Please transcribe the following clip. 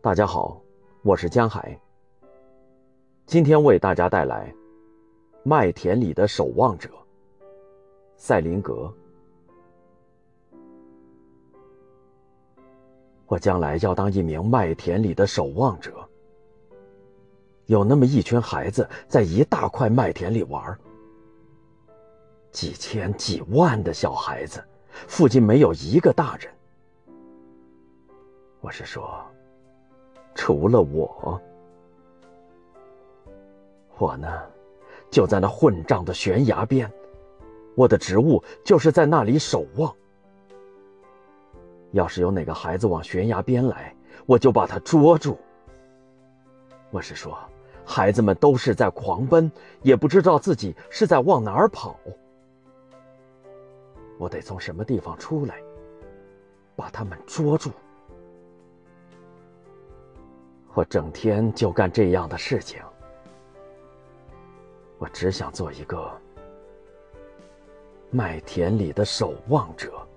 大家好，我是江海。今天为大家带来《麦田里的守望者》塞林格。我将来要当一名麦田里的守望者。有那么一群孩子在一大块麦田里玩，几千几万的小孩子，附近没有一个大人。我是说，除了我，我呢，就在那混账的悬崖边，我的职务就是在那里守望。要是有哪个孩子往悬崖边来，我就把他捉住。我是说。孩子们都是在狂奔，也不知道自己是在往哪儿跑。我得从什么地方出来，把他们捉住。我整天就干这样的事情。我只想做一个麦田里的守望者。